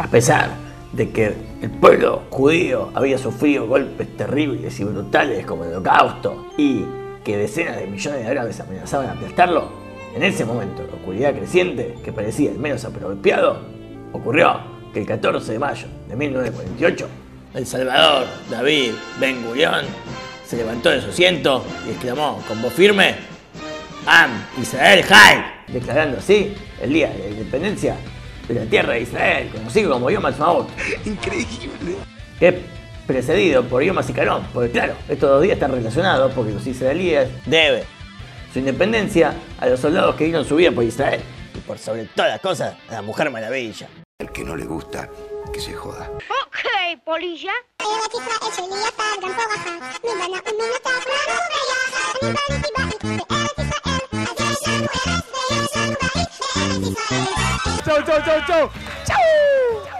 A pesar de que el pueblo judío había sufrido golpes terribles y brutales como el holocausto y que decenas de millones de árabes amenazaban aplastarlo, en ese momento de oscuridad creciente que parecía el menos apropiado, ocurrió que el 14 de mayo de 1948, el Salvador David Ben Gurión se levantó de su asiento y exclamó con voz firme, Am Israel Hay, declarando así el día de la independencia de la tierra de Israel, conocido como Yom Ha'atzmaut. Increíble. Que precedido por Yom HaZikaron, porque claro, estos dos días están relacionados porque los israelíes deben su independencia a los soldados que dieron su vida por Israel y por sobre todas las cosas a la Mujer Maravilla. El que no le gusta, que se joda. Ok, polilla. 쪼쪼쪼쪼 쪼.